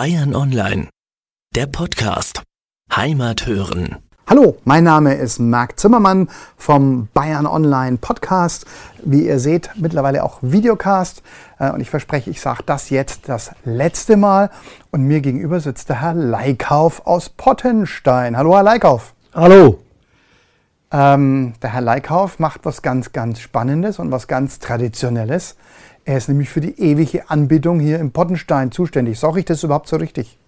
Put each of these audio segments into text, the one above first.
Bayern Online, der Podcast Heimat hören. Hallo, mein Name ist Marc Zimmermann vom Bayern Online Podcast. Wie ihr seht, mittlerweile auch Videocast. Äh, und ich verspreche, ich sage das jetzt das letzte Mal. Und mir gegenüber sitzt der Herr Leikauf aus Pottenstein. Hallo, Herr Leikauf. Hallo. Ähm, der Herr Leikauf macht was ganz, ganz Spannendes und was ganz Traditionelles. Er ist nämlich für die ewige Anbetung hier im Pottenstein zuständig. Sage ich das überhaupt so richtig?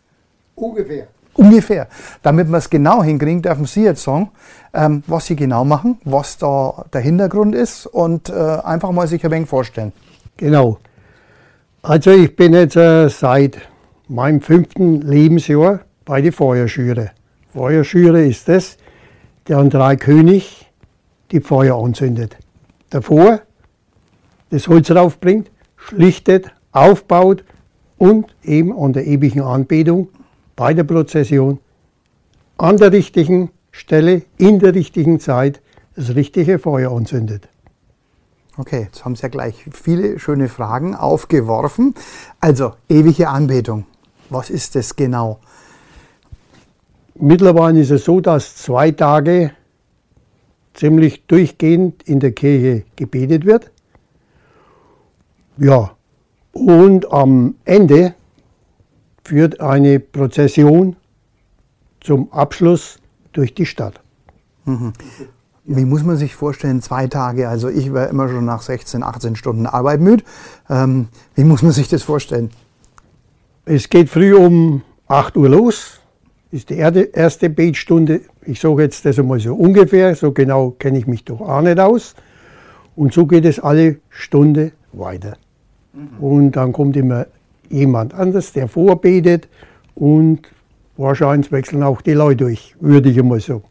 Ungefähr. Ungefähr. Damit wir es genau hinkriegen, dürfen Sie jetzt sagen, ähm, was Sie genau machen, was da der Hintergrund ist und äh, einfach mal sich ein wenig vorstellen. Genau. Also ich bin jetzt äh, seit meinem fünften Lebensjahr bei der Feuerschüre. Feuerschüre ist das, der an drei König die Feuer anzündet. Davor das Holz raufbringt, schlichtet, aufbaut und eben an der ewigen Anbetung bei der Prozession an der richtigen Stelle, in der richtigen Zeit das richtige Feuer anzündet. Okay, jetzt haben Sie ja gleich viele schöne Fragen aufgeworfen. Also, ewige Anbetung. Was ist das genau? Mittlerweile ist es so, dass zwei Tage ziemlich durchgehend in der Kirche gebetet wird. Ja, und am Ende führt eine Prozession zum Abschluss durch die Stadt. Wie muss man sich vorstellen, zwei Tage? Also ich war immer schon nach 16, 18 Stunden Arbeit müde. Ähm, wie muss man sich das vorstellen? Es geht früh um 8 Uhr los, ist die erste Betstunde. Ich sage jetzt das einmal so ungefähr, so genau kenne ich mich doch auch nicht aus. Und so geht es alle Stunde weiter. Und dann kommt immer jemand anders, der vorbetet und wahrscheinlich wechseln auch die Leute durch, würde ich einmal sagen.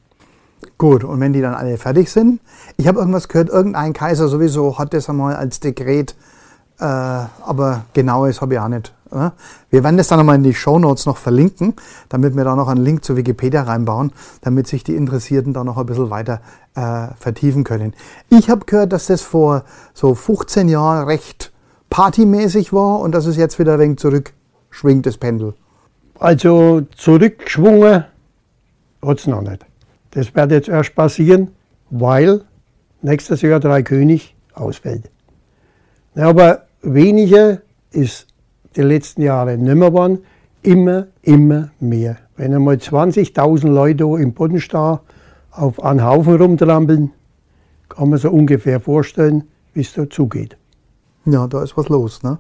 Gut, und wenn die dann alle fertig sind, ich habe irgendwas gehört, irgendein Kaiser sowieso hat das einmal als Dekret, äh, aber genaues habe ich auch nicht. Äh? Wir werden das dann nochmal in die Shownotes noch verlinken, damit wir da noch einen Link zu Wikipedia reinbauen, damit sich die Interessierten da noch ein bisschen weiter äh, vertiefen können. Ich habe gehört, dass das vor so 15 Jahren recht partymäßig war und dass es jetzt wieder ein wenig zurückschwingt, das Pendel. Also zurückgeschwungen hat es noch nicht. Das wird jetzt erst passieren, weil nächstes Jahr drei König ausfällt. Ja, aber weniger ist die letzten Jahre nimmer geworden, immer, immer mehr. Wenn einmal 20.000 Leute im Bodenstar auf einen Haufen rumtrampeln, kann man sich ungefähr vorstellen, wie es da zugeht. Ja, da ist was los, ne?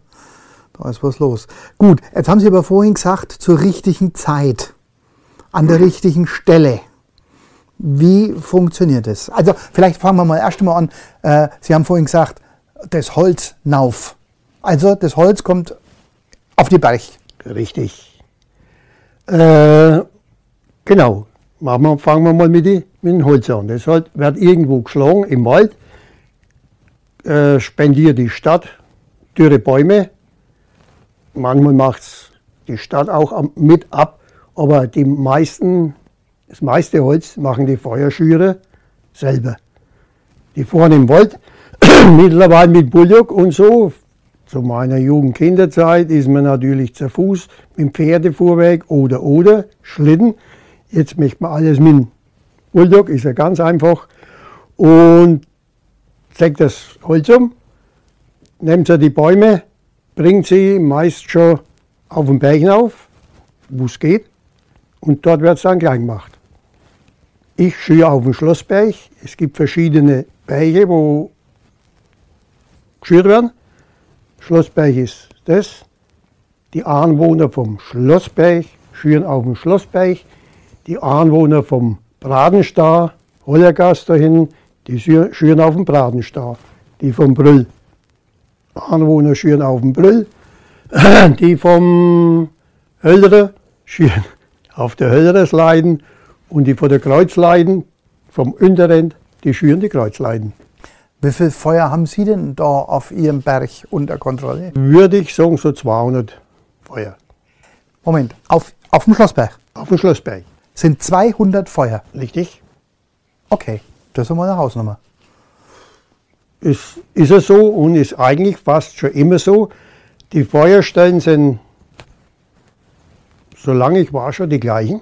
Da ist was los. Gut, jetzt haben Sie aber vorhin gesagt, zur richtigen Zeit, an der richtigen Stelle. Wie funktioniert das? Also, vielleicht fangen wir mal erst mal an. Äh, Sie haben vorhin gesagt, das Holz nauf. Also, das Holz kommt auf die Berg. Richtig. Äh, genau. Machen wir, fangen wir mal mit, die, mit dem Holz an. Das halt, wird irgendwo geschlagen im Wald, äh, spendiert die Stadt dürre Bäume. Manchmal macht es die Stadt auch mit ab, aber die meisten, das meiste Holz machen die Feuerschüre selber. Die fahren im Wald, mittlerweile mit Bullock und so. Zu meiner Jugend-Kinderzeit ist man natürlich zu Fuß mit dem Pferdefuhrwerk oder oder Schlitten. Jetzt möchte man alles mit dem Bulldog, ist ja ganz einfach. Und sägt das Holz um, nimmt sie die Bäume, bringt sie meist schon auf den Berg hinauf, wo es geht, und dort wird es dann klein gemacht. Ich schüre auf dem Schlossberg. Es gibt verschiedene Berge, wo geschürt werden. Schlossberg ist das. Die Anwohner vom Schlossberg schüren auf dem Schlossberg. Die Anwohner vom Bradenstar, Hollergast dahin, die schür- schüren auf dem Bradenstar. Die vom Brüll. Anwohner schüren auf dem Brüll. Die vom Höllerer schüren auf der Höllerersleiden. Und die von der Kreuzleiden, vom Unterend, die schüren die Kreuzleiden. Wie viel Feuer haben Sie denn da auf Ihrem Berg unter Kontrolle? Würde ich sagen, so 200 Feuer. Moment, auf, auf dem Schlossberg Auf dem Schlossberg. sind 200 Feuer. Richtig? Okay, das ist mal eine Hausnummer. Ist, ist es so und ist eigentlich fast schon immer so. Die Feuerstellen sind solange ich war, schon die gleichen.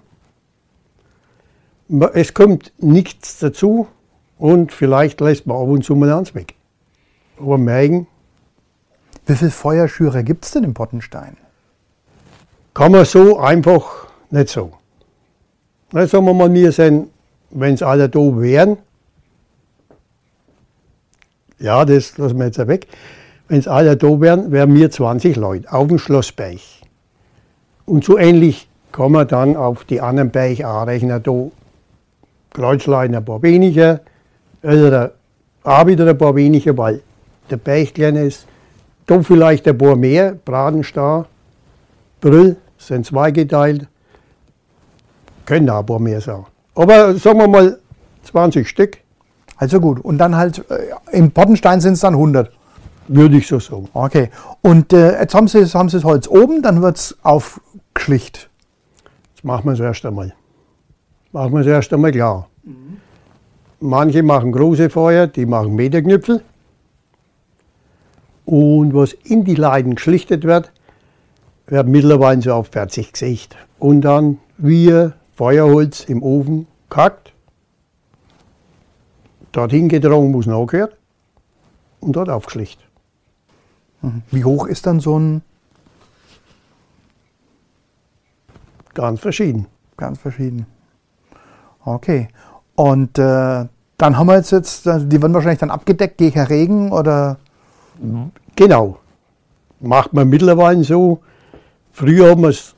Es kommt nichts dazu und vielleicht lässt man ab und zu mal eins weg. Aber merken. Wie viele Feuerschüre gibt es denn im Pottenstein? Kann man so einfach nicht sagen. Na, sagen wir mal, wir sind, wenn es alle da wären, ja, das lassen wir jetzt weg. Wenn es alle da wären, wären wir 20 Leute auf dem Schlossberg. Und so ähnlich kann man dann auf die anderen Berge auch rechnen. Da Kreuzlein ein paar weniger, oder auch wieder ein paar weniger, weil der Berg kleiner ist. Da vielleicht ein paar mehr, Bradenstar, Brüll sind zweigeteilt, können auch ein paar mehr sein. Aber sagen wir mal 20 Stück. Also gut, und dann halt, äh, im Pottenstein sind es dann 100. Würde ich so sagen. Okay, und äh, jetzt haben Sie, haben Sie das Holz oben, dann wird es aufgeschlicht. Das machen wir es erst einmal. Machen wir es erst einmal klar. Mhm. Manche machen große Feuer, die machen Meterknüpfel. Und was in die Leiden geschlichtet wird, wird mittlerweile so auf 40 Gesicht. Und dann wir Feuerholz im Ofen kackt, dorthin getragen, wo es nachgehört und dort aufgeschlicht. Mhm. Wie hoch ist dann so ein? Ganz verschieden. Ganz verschieden. Okay. Und äh, dann haben wir jetzt, jetzt, äh, die werden wahrscheinlich dann abgedeckt gegen Regen oder? Genau. Macht man mittlerweile so. Früher haben wir es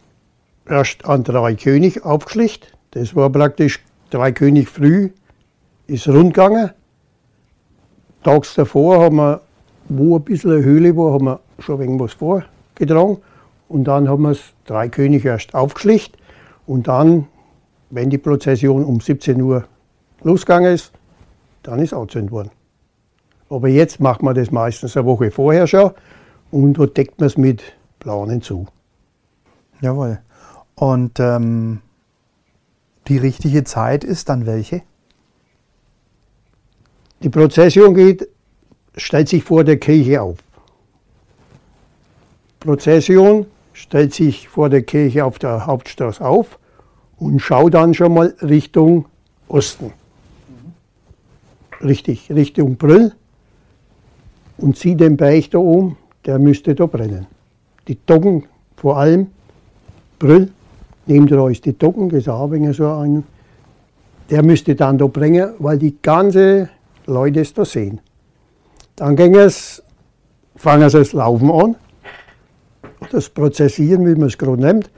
erst an Drei König aufgeschlicht. Das war praktisch Drei König früh, ist rund gegangen. Tags davor haben wir wo ein bisschen eine Höhle war, haben wir schon irgendwas vorgetragen. Und dann haben wir es drei König erst aufgeschlicht. Und dann, wenn die Prozession um 17 Uhr losgegangen ist, dann ist angezündet worden. Aber jetzt macht man das meistens eine Woche vorher schon und dort deckt man es mit Planen zu. Jawohl. Und ähm, die richtige Zeit ist dann welche? Die Prozession geht stellt sich vor der Kirche auf. Prozession stellt sich vor der Kirche auf der Hauptstraße auf und schaut dann schon mal Richtung Osten. Richtig, Richtung Brüll und sieht den Berg da oben, der müsste da brennen. Die Doggen vor allem, Brüll, nehmt ihr euch die Doggen, das auch so ein, der müsste dann da brennen, weil die ganze Leute es da sehen. Dann ging es, fangen sie das Laufen an, das Prozessieren, wie man es gerade nennt,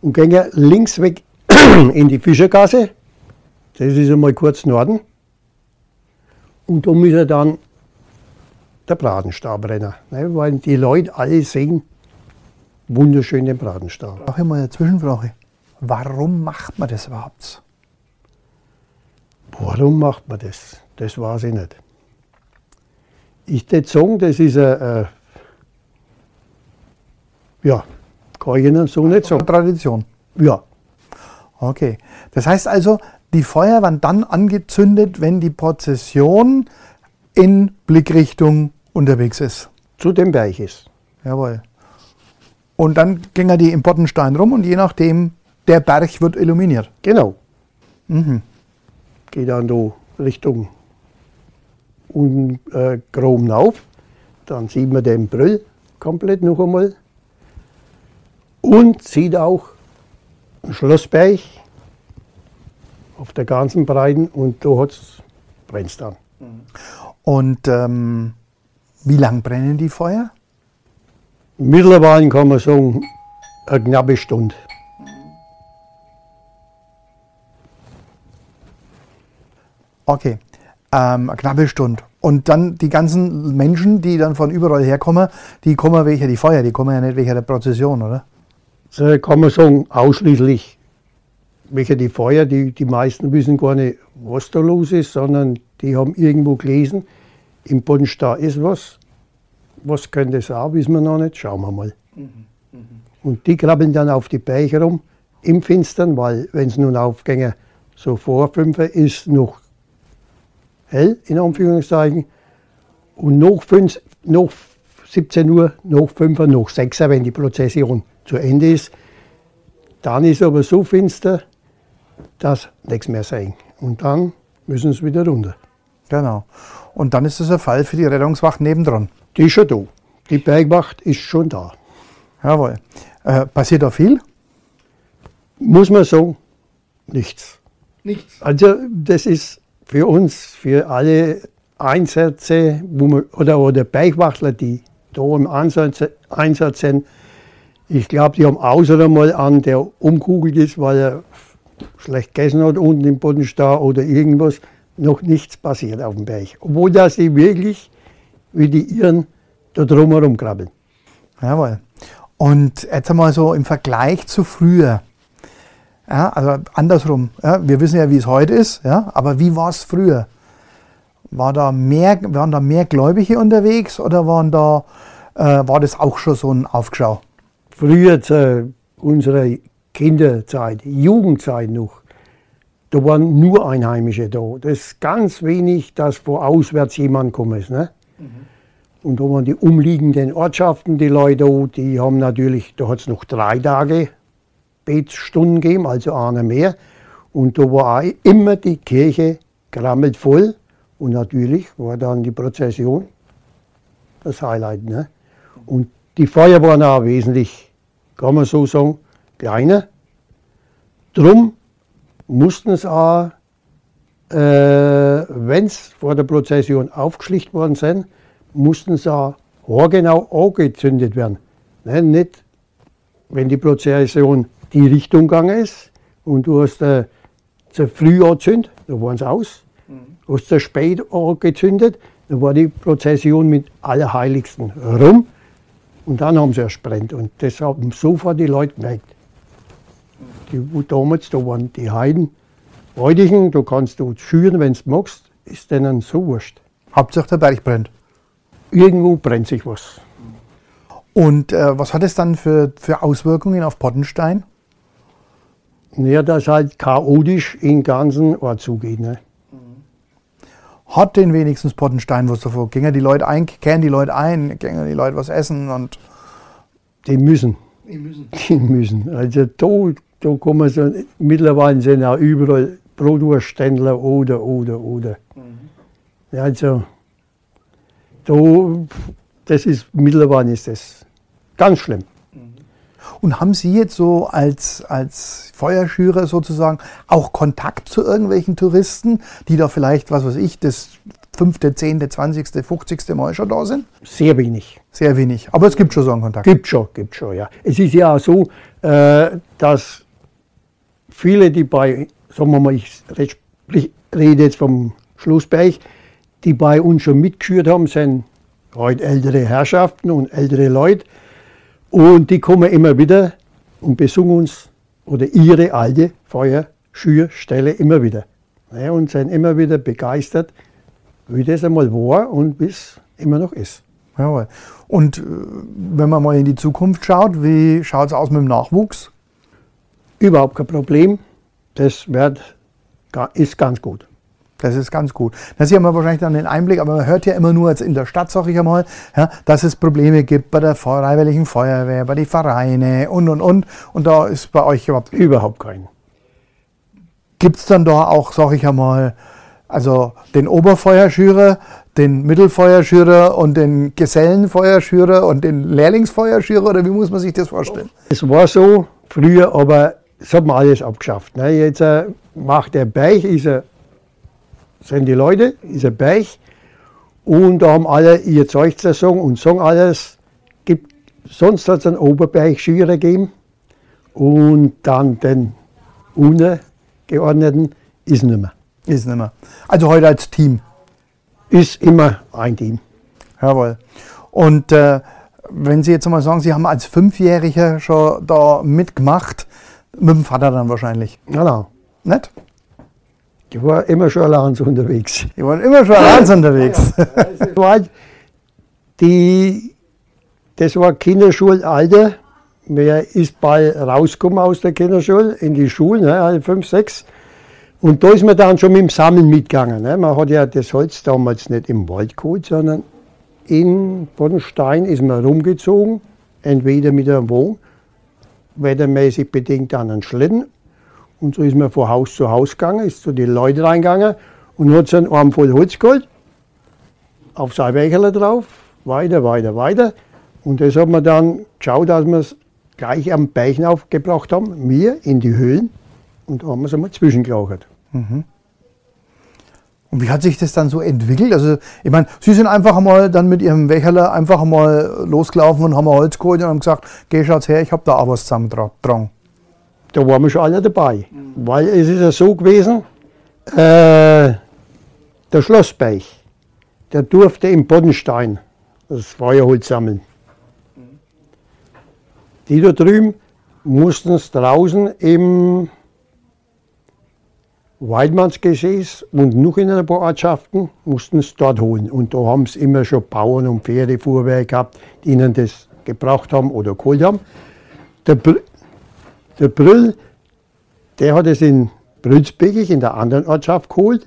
und gingen links weg in die Fischergasse. Das ist einmal kurz Norden. Und da müssen dann der Bratenstab rennen, ne, weil die Leute alle sehen wunderschön den Bratenstab. Auch immer eine Zwischenfrage. Warum macht man das überhaupt? Warum macht man das? Das weiß ich nicht. Ich würde sagen, das ist eine, ja, kann ich Ihnen so nicht sagen. Tradition. Ja. Okay. Das heißt also, die Feuer werden dann angezündet, wenn die Prozession in Blickrichtung unterwegs ist. Zu dem Berg ist. Jawohl. Und dann gingen die im Pottenstein rum und je nachdem, der Berg wird illuminiert. Genau. Mhm. Geht dann da Richtung und äh, Chrom auf. Dann sieht man den Brüll komplett noch einmal. Und sieht auch einen Schlossberg auf der ganzen Breiten und da brennt es dann. Und ähm, wie lang brennen die Feuer? Mittlerweile kann man sagen, eine knappe Stunde. Okay ähm, eine knappe Stunde. Und dann die ganzen Menschen, die dann von überall herkommen, die kommen wegen die Feuer, die kommen ja nicht wegen der Prozession, oder? So kann man sagen, ausschließlich wegen die Feuer. Die, die meisten wissen gar nicht, was da los ist, sondern die haben irgendwo gelesen, im Bodenstar ist was. Was könnte es auch, wissen wir noch nicht, schauen wir mal. Mhm. Mhm. Und die krabbeln dann auf die Berge rum im Finstern, weil wenn es nun aufgänge, so vor fünf ist noch hell, in Anführungszeichen. Und nach, 5, nach 17 Uhr, nach 5 Uhr, nach 6 Uhr, wenn die Prozession zu Ende ist, Dann ist aber so finster, dass nichts mehr sehen. Und dann müssen sie wieder runter. Genau. Und dann ist es ein Fall für die Rettungswacht nebendran. Die ist schon da. Die Bergwacht ist schon da. Jawohl. Äh, passiert da viel? Muss man sagen, nichts. Nichts. Also das ist für uns, für alle Einsätze man, oder, oder Bergwachtler, die da im Einsatz, Einsatz sind, ich glaube, die haben außer einmal an, der umkugelt ist, weil er schlecht gegessen hat unten im Bodenstau oder irgendwas, noch nichts passiert auf dem Berg. Obwohl dass sie wirklich wie die Iren da drumherum krabbeln. Jawohl. Und jetzt einmal so im Vergleich zu früher. Ja, also andersrum. Ja, wir wissen ja, wie es heute ist, ja, aber wie war es früher? War da mehr, waren da mehr Gläubige unterwegs oder waren da, äh, war das auch schon so ein Aufschau? Früher zu unserer Kinderzeit, Jugendzeit noch, da waren nur Einheimische da. Das ist ganz wenig, dass von auswärts jemand gekommen ist. Ne? Und da waren die umliegenden Ortschaften, die Leute, die haben natürlich, da hat es noch drei Tage Betstunden gegeben, also eine mehr. Und da war auch immer die Kirche grammelt voll. Und natürlich war dann die Prozession das Highlight. Ne? Und die Feuer waren auch wesentlich, kann man so sagen, kleiner. Drum mussten es auch, äh, wenn es vor der Prozession aufgeschlicht worden sind, mussten sie auch haargenau angezündet werden. Ne? Nicht, wenn die Prozession die Richtung gegangen ist und du hast äh, zu früh angezündet, dann waren sie aus. Du hast zu spät angezündet, dann war die Prozession mit Allerheiligsten rum und dann haben sie erst brennt. Und das haben sofort die Leute gemerkt. Die, wo damals, da waren die Heiden, Heutigen, da kannst du schüren, wenn du magst, ist denen so wurscht. Hauptsache der Berg brennt. Irgendwo brennt sich was. Und äh, was hat es dann für, für Auswirkungen auf Pottenstein? Naja, dass halt chaotisch im ganzen Ort zugeht. Ne? Hat denn wenigstens Pottenstein was davor? Gingen die Leute ein, kehren die Leute ein, gingen die Leute was essen und. Die müssen. Die müssen. Die müssen. Also da, da kommen so, mittlerweile sind auch überall Brotwurstständler oder, oder, oder. Ja, also, da, das ist, mittlerweile ist das ganz schlimm. Und haben Sie jetzt so als, als Feuerschürer sozusagen auch Kontakt zu irgendwelchen Touristen, die da vielleicht, was weiß ich, das fünfte, zehnte, zwanzigste, fünfzigste Mal schon da sind? Sehr wenig. Sehr wenig. Aber es gibt schon so einen Kontakt. Gibt schon, gibt schon, ja. Es ist ja auch so, äh, dass viele, die bei, sagen wir mal, ich red- ich rede jetzt vom Schlossberg, die bei uns schon mitgeführt haben, sind heute ältere Herrschaften und ältere Leute. Und die kommen immer wieder und besungen uns oder ihre alte Feuerschürstelle immer wieder. Ja, und sind immer wieder begeistert, wie das einmal war und wie es immer noch ist. Jawohl. Und äh, wenn man mal in die Zukunft schaut, wie schaut es aus mit dem Nachwuchs? Überhaupt kein Problem. Das wird, ist ganz gut. Das ist ganz gut. Da sieht man wahrscheinlich dann den Einblick, aber man hört ja immer nur jetzt in der Stadt, sag ich einmal, ja, dass es Probleme gibt bei der Freiwilligen Feuerwehr, bei den Vereinen und und und. Und da ist bei euch überhaupt. Überhaupt keinen. Gibt es dann da auch, sag ich einmal, also den Oberfeuerschürer, den Mittelfeuerschürer und den Gesellenfeuerschürer und den Lehrlingsfeuerschürer oder wie muss man sich das vorstellen? Es war so früher, aber das hat man alles abgeschafft. Ne? Jetzt äh, macht der Berg, ist er, sind die Leute, ist ein Berg und da haben alle ihr Zeug zu sagen und sagen alles. Gibt, sonst hat es einen Oberbergschürer gegeben und dann den Untergeordneten ist nicht mehr. Ist nicht mehr. Also heute als Team. Ist immer ein Team. Jawohl. Und äh, wenn Sie jetzt mal sagen, Sie haben als Fünfjähriger schon da mitgemacht, mit dem Vater dann wahrscheinlich. Genau. Nicht? Ich war immer schon allein unterwegs. Die waren immer schon allein unterwegs. Das war, halt die, das war Kinderschulalter. Wer ist bald rausgekommen aus der Kinderschule in die Schule, ne, also fünf, sechs. Und da ist man dann schon mit dem Sammeln mitgegangen. Ne. Man hat ja das Holz damals nicht im Wald geholt, sondern in Bodenstein ist man rumgezogen, entweder mit einem Wohn wettermäßig bedingt an einen Schlitten. Und so ist man von Haus zu Haus gegangen, ist zu den Leuten reingegangen und hat so einen Arm voll Holz geholt, auf sein Wächerle drauf, weiter, weiter, weiter. Und das hat man dann geschaut, dass wir es gleich am Beichen aufgebracht haben, wir in die Höhlen. Und da haben wir es einmal zwischengelagert. Und wie hat sich das dann so entwickelt? Also, ich meine, Sie sind einfach einmal dann mit Ihrem Wächerle einfach einmal losgelaufen und haben Holz geholt und haben gesagt, geh schaut's her, ich habe da auch was zusammengetragen. Da waren wir schon alle dabei. Weil es ist ja so gewesen, äh, der Schlossbeich, der durfte im Boddenstein das Feuerholz sammeln. Die da drüben mussten es draußen im Weidmannsgesäß und noch in ein paar Ortschaften mussten es dort holen. Und da haben es immer schon Bauern und Pferdefuhrwerke gehabt, die ihnen das gebraucht haben oder geholt haben. Der, der Brüll, der hat es in Brülsbeckig in der anderen Ortschaft geholt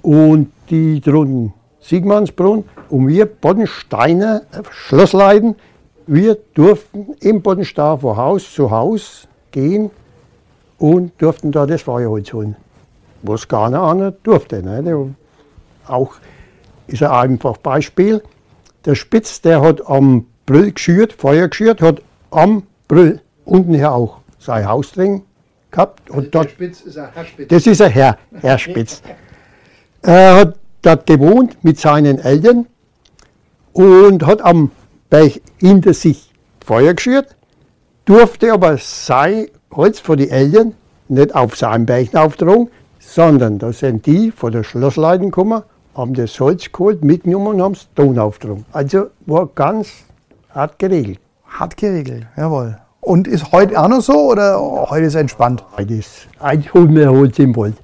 und die drunten Siegmannsbrunn und wir Boddensteiner äh, Schlossleiden, wir durften im Boddenstau von Haus zu Haus gehen und durften da das Feuerholz holen. Was keiner andere durfte. Ne? Auch ist ein einfach Beispiel. Der Spitz, der hat am Brüll geschürt, Feuer geschürt, hat am Brüll unten her auch sein Haus drin gehabt. Und dort, Spitz ist ein Herr Spitz. das ist ein Herr, Herr Spitz. Er hat dort gewohnt mit seinen Eltern und hat am Beich hinter sich Feuer geschürt, durfte aber sein Holz von den Eltern nicht auf seinem Beichen auftragen, sondern da sind die von der Schlossleiten gekommen, haben das Holz geholt, mitgenommen und haben es Ton aufgetragen. Also war ganz hart geregelt. Hart geregelt, jawohl. Und ist heute auch noch so oder heute ist entspannt? Das ein holen wir Holz im Wald.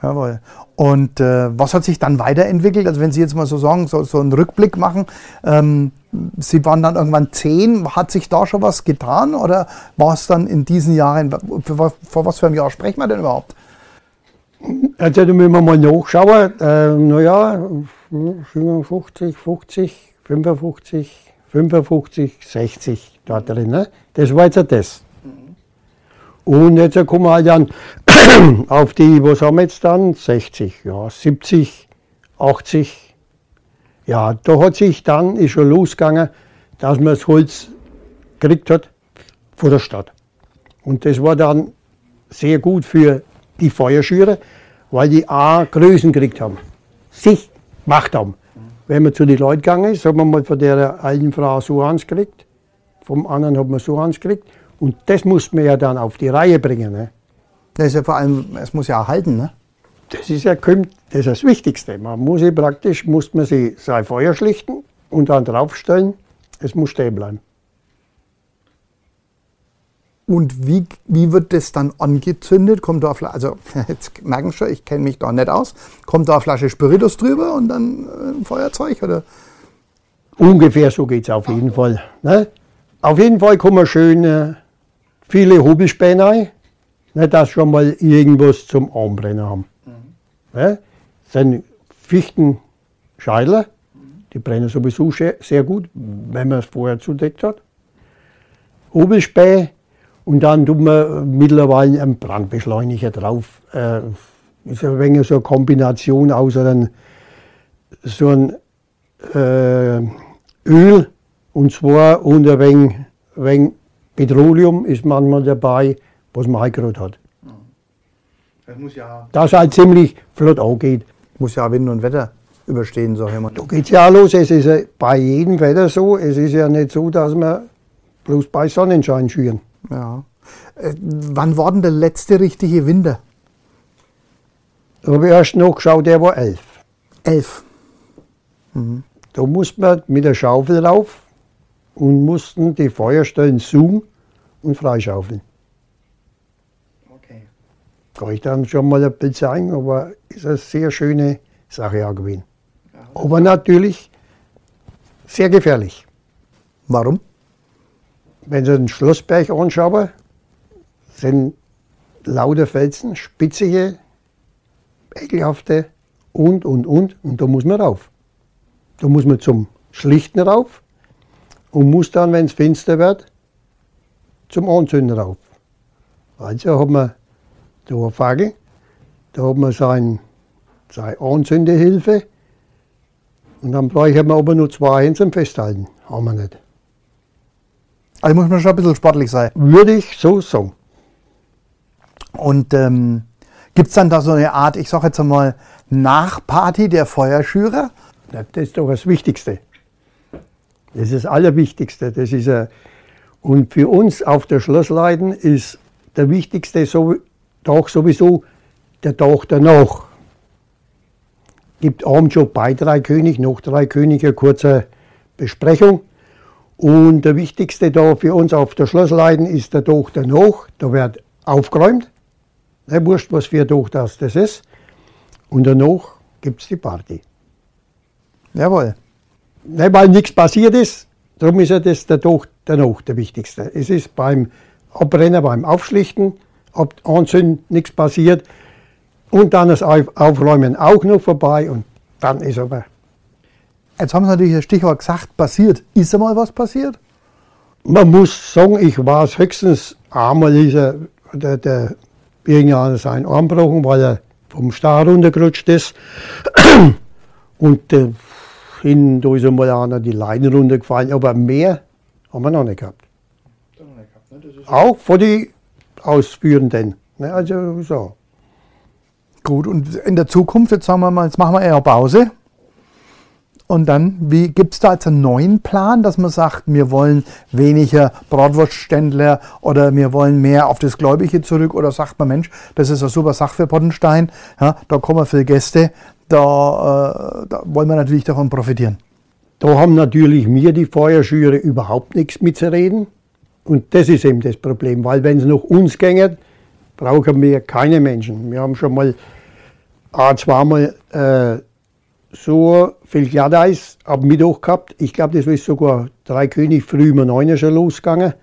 Jawohl. Und äh, was hat sich dann weiterentwickelt? Also wenn Sie jetzt mal so sagen, so, so einen Rückblick machen, ähm, Sie waren dann irgendwann zehn, hat sich da schon was getan oder war es dann in diesen Jahren, vor, vor was für einem Jahr sprechen wir denn überhaupt? Also da müssen wir mal nachschauen. Äh, naja, 57, 50, 55, 55, 60 da drin. Ne? Das war jetzt das. Und jetzt kommen wir halt dann auf die, was haben wir jetzt dann? 60, ja, 70, 80. Ja, da hat sich dann, ist schon losgegangen, dass man das Holz gekriegt hat von der Stadt. Und das war dann sehr gut für die Feuerschüre, weil die auch Größen gekriegt haben. Sich gemacht haben. Wenn man zu den Leuten gegangen ist, hat man mal von der alten Frau so eins gekriegt, vom anderen hat man so eins gekriegt. Und das muss man ja dann auf die Reihe bringen. Ne? Das ist ja vor allem, es muss ja erhalten, ne? Das ist ja das, ist das Wichtigste. Man muss sie praktisch, muss man sie sein Feuer schlichten und dann draufstellen. Es muss stehen bleiben. Und wie, wie wird das dann angezündet? Kommt da also jetzt merken Sie schon, ich kenne mich da nicht aus. Kommt da eine Flasche Spiritus drüber und dann äh, ein Feuerzeug? Oder? Ungefähr so geht es auf jeden Fall. Ne? Auf jeden Fall kommen schön äh, viele Hobelspäne rein, ne, dass schon mal irgendwas zum Anbrennen haben. Ne? Das sind Fichtenscheidler, die brennen sowieso sehr gut, wenn man es vorher zudeckt hat. Hobelspäne und dann tut man mittlerweile einen Brandbeschleuniger drauf. Äh, ist ein wenig so eine Kombination aus einem, so ein äh, Öl und zwar und ein wenig, wenig Petroleum ist manchmal dabei, was man halt gerade hat. Das muss ja, Das halt ziemlich flott angeht. muss ja Wind und Wetter überstehen, sag ich mal. Da geht es ja auch los. Es ist ja bei jedem Wetter so. Es ist ja nicht so, dass wir bloß bei Sonnenschein schüren. Ja. Äh, wann war denn der letzte richtige Winter? Da habe ich erst noch geschaut, der war elf. Elf. Da musste man mit der Schaufel rauf und mussten die Feuerstellen suchen und freischaufeln. Okay. Kann ich dann schon mal ein Bild zeigen, aber ist eine sehr schöne Sache auch gewesen. Aber natürlich sehr gefährlich. Warum? Wenn Sie den Schlossberg anschauen, sind lauter Felsen, spitzige, ekelhafte und, und, und. Und da muss man rauf. Da muss man zum Schlichten rauf und muss dann, wenn es finster wird, zum Anzünden rauf. Also haben wir da eine Fackel, da haben wir sein, seine Anzündehilfe und dann bräuchten wir aber nur zwei hin zum Festhalten. Haben wir nicht. Also muss man schon ein bisschen sportlich sein. Würde ich so sagen. Und ähm, gibt es dann da so eine Art, ich sage jetzt einmal, Nachparty der Feuerschürer? Ja, Das ist doch das Wichtigste. Das ist das Allerwichtigste. Das ist, äh, und für uns auf der Schlossleiten ist der wichtigste so, Tag sowieso der Tag danach. Gibt abends schon bei drei König, noch drei König eine kurze Besprechung. Und der wichtigste da für uns auf der Schlossleiten ist der Tag danach. Da wird aufgeräumt. Nicht wurscht, was für ein Tag das, das ist. Und danach gibt es die Party. Jawohl. Nein, weil nichts passiert ist, darum ist ja das der Tag danach der wichtigste. Es ist beim Abbrennen, beim Aufschlichten, ab Anzünden nichts passiert und dann das Auf- Aufräumen auch noch vorbei und dann ist aber. Jetzt haben Sie natürlich das Stichwort gesagt, passiert. Ist einmal was passiert? Man muss sagen, ich war es höchstens einmal ist er, der, der irgendeiner seinen Arm gebrochen, weil er vom Star runtergerutscht ist. Und äh, hinten da ist einmal einer die Leine runtergefallen, aber mehr haben wir noch nicht gehabt. Auch von den Ausführenden. Ne, also so. Gut, und in der Zukunft, jetzt sagen wir mal, jetzt machen wir eher Pause. Und dann, gibt es da jetzt einen neuen Plan, dass man sagt, wir wollen weniger Bratwurstständler oder wir wollen mehr auf das Gläubige zurück oder sagt man, Mensch, das ist eine super Sache für Pottenstein, ja, da kommen viele Gäste, da, äh, da wollen wir natürlich davon profitieren. Da haben natürlich wir, die Feuerschüre, überhaupt nichts mitzureden. Und das ist eben das Problem, weil wenn es nach uns ginge, brauchen wir keine Menschen. Wir haben schon mal ein, zweimal äh, so viel Glatteis am Mittag gehabt. Ich glaube, das ist sogar drei König früh um neun schon losgegangen.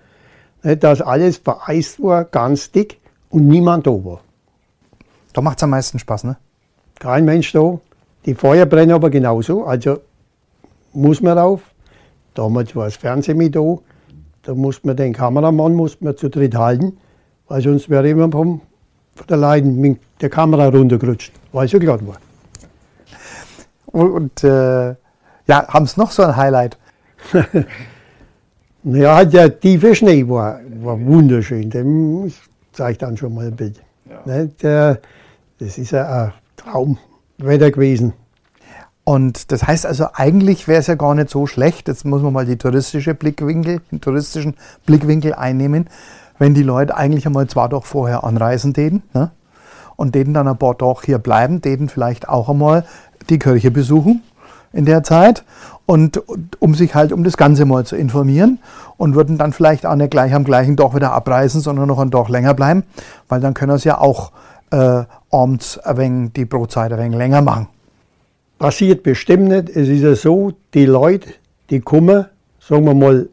Ne, Dass alles vereist war, ganz dick und niemand da war. Da macht es am meisten Spaß, ne? Kein Mensch da. Die Feuer brennen aber genauso. Also muss man rauf. Damals war das Fernsehen mit da. Da muss man den Kameramann muss man zu dritt halten, weil sonst wäre jemand vom, von der Leiden mit der Kamera runtergerutscht, weil es so glatt war. Und, und äh, ja, haben es noch so ein Highlight? Ja, der tiefe Schnee war, war wunderschön. Den zeige ich dann schon mal ein Bild. Ne, der, das ist ja ein Traumwetter gewesen. Und das heißt also, eigentlich wäre es ja gar nicht so schlecht, jetzt muss man mal die touristische Blickwinkel, den touristischen Blickwinkel einnehmen, wenn die Leute eigentlich einmal zwei Tage vorher anreisen täten ne? und denen dann ein paar Tage hier bleiben, denen vielleicht auch einmal die Kirche besuchen in der Zeit und, um sich halt um das Ganze mal zu informieren und würden dann vielleicht auch nicht gleich am gleichen Tag wieder abreisen, sondern noch einen Tag länger bleiben, weil dann können sie ja auch äh, abends ein wenig die Brotzeit ein wenig länger machen. Passiert bestimmt nicht. Es ist ja so, die Leute, die kommen, sagen wir mal,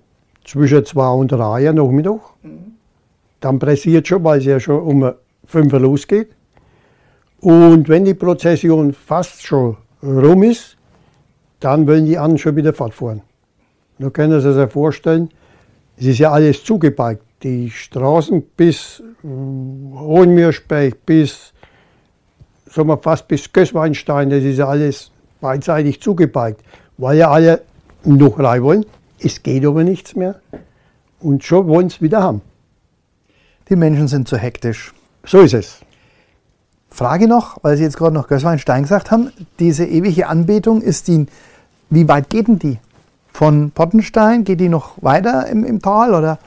zwischen zwei und drei Uhr Nachmittag. Dann pressiert schon, weil es ja schon um fünf losgeht. Und wenn die Prozession fast schon rum ist, dann wollen die anderen schon wieder fortfahren. Da können Sie sich vorstellen, es ist ja alles zugeparkt. Die Straßen bis äh, Hohenmürsberg, bis sagen wir fast bis Gößweinstein, das ist ja alles beidseitig zugeparkt, weil ja alle noch rein wollen. Es geht aber nichts mehr. Und schon wollen sie wieder haben. Die Menschen sind zu hektisch. So ist es. Frage noch, weil Sie jetzt gerade noch Gößweinstein gesagt haben, diese ewige Anbetung, ist die, wie weit geht denn die? Von Pottenstein, geht die noch weiter im, im Tal oder?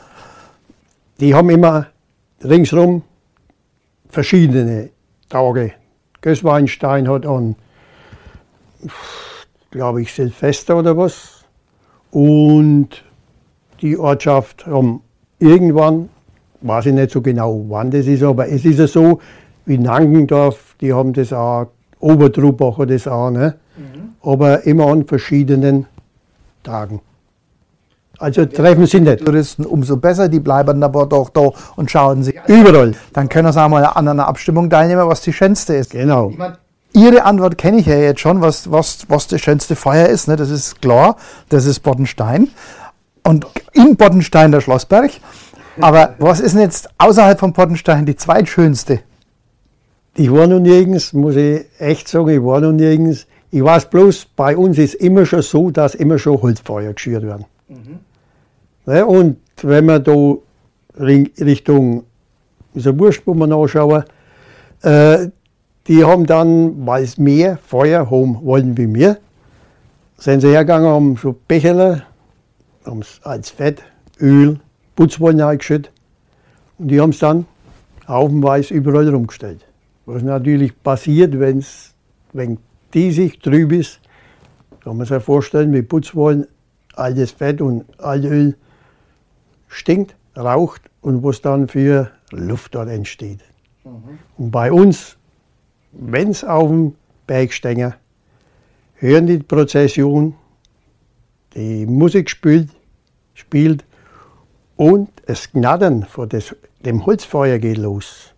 Die haben immer ringsrum verschiedene Tage. Gößweinstein hat an, glaube ich, Silvester oder was. Und die Ortschaft haben irgendwann, weiß ich nicht so genau, wann das ist, aber es ist ja so, wie Nangendorf, die haben das auch, Obertrubach hat das auch, ne? aber immer an verschiedenen Tagen. Also treffen sie nicht. Touristen, umso besser, die bleiben aber doch da und schauen sich an. Überall. Dann können sie auch mal an einer Abstimmung teilnehmen, was die schönste ist. Genau. Ihre Antwort kenne ich ja jetzt schon, was, was, was das schönste Feuer ist. Ne? Das ist klar, das ist Boddenstein. Und in Boddenstein der Schlossberg. Aber was ist denn jetzt außerhalb von Pottenstein die zweitschönste? Ich war noch nirgends, muss ich echt sagen, ich war noch nirgends. Ich weiß bloß, bei uns ist immer schon so, dass immer schon Holzfeuer geschürt werden. Ne, und wenn wir da Richtung, ist ja wurscht, wo wir nachschauen, äh, die haben dann, weil sie mehr Feuer haben wollen wie wir, sind sie hergegangen, haben so Becherle, haben es als Fett, Öl, Putzwollen reingeschüttet und die haben es dann haufenweise überall rumgestellt. Was natürlich passiert, wenn's, wenn die sich trüb ist, kann man sich vorstellen, wie Putzwollen, altes Fett und altes Öl stinkt, raucht und was dann für Luft dort entsteht. Und bei uns, wenn es auf dem Berg stehen, hören die Prozession, die Musik spielt, spielt und das Knattern von des, dem Holzfeuer geht los.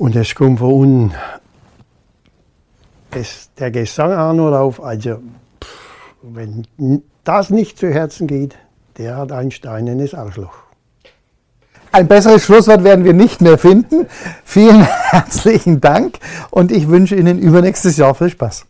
Und es kommt von unten das, der Gesang auch noch rauf. Also, wenn das nicht zu Herzen geht, der hat ein steinernes Arschloch. Ein besseres Schlusswort werden wir nicht mehr finden. Vielen herzlichen Dank und ich wünsche Ihnen übernächstes Jahr viel Spaß.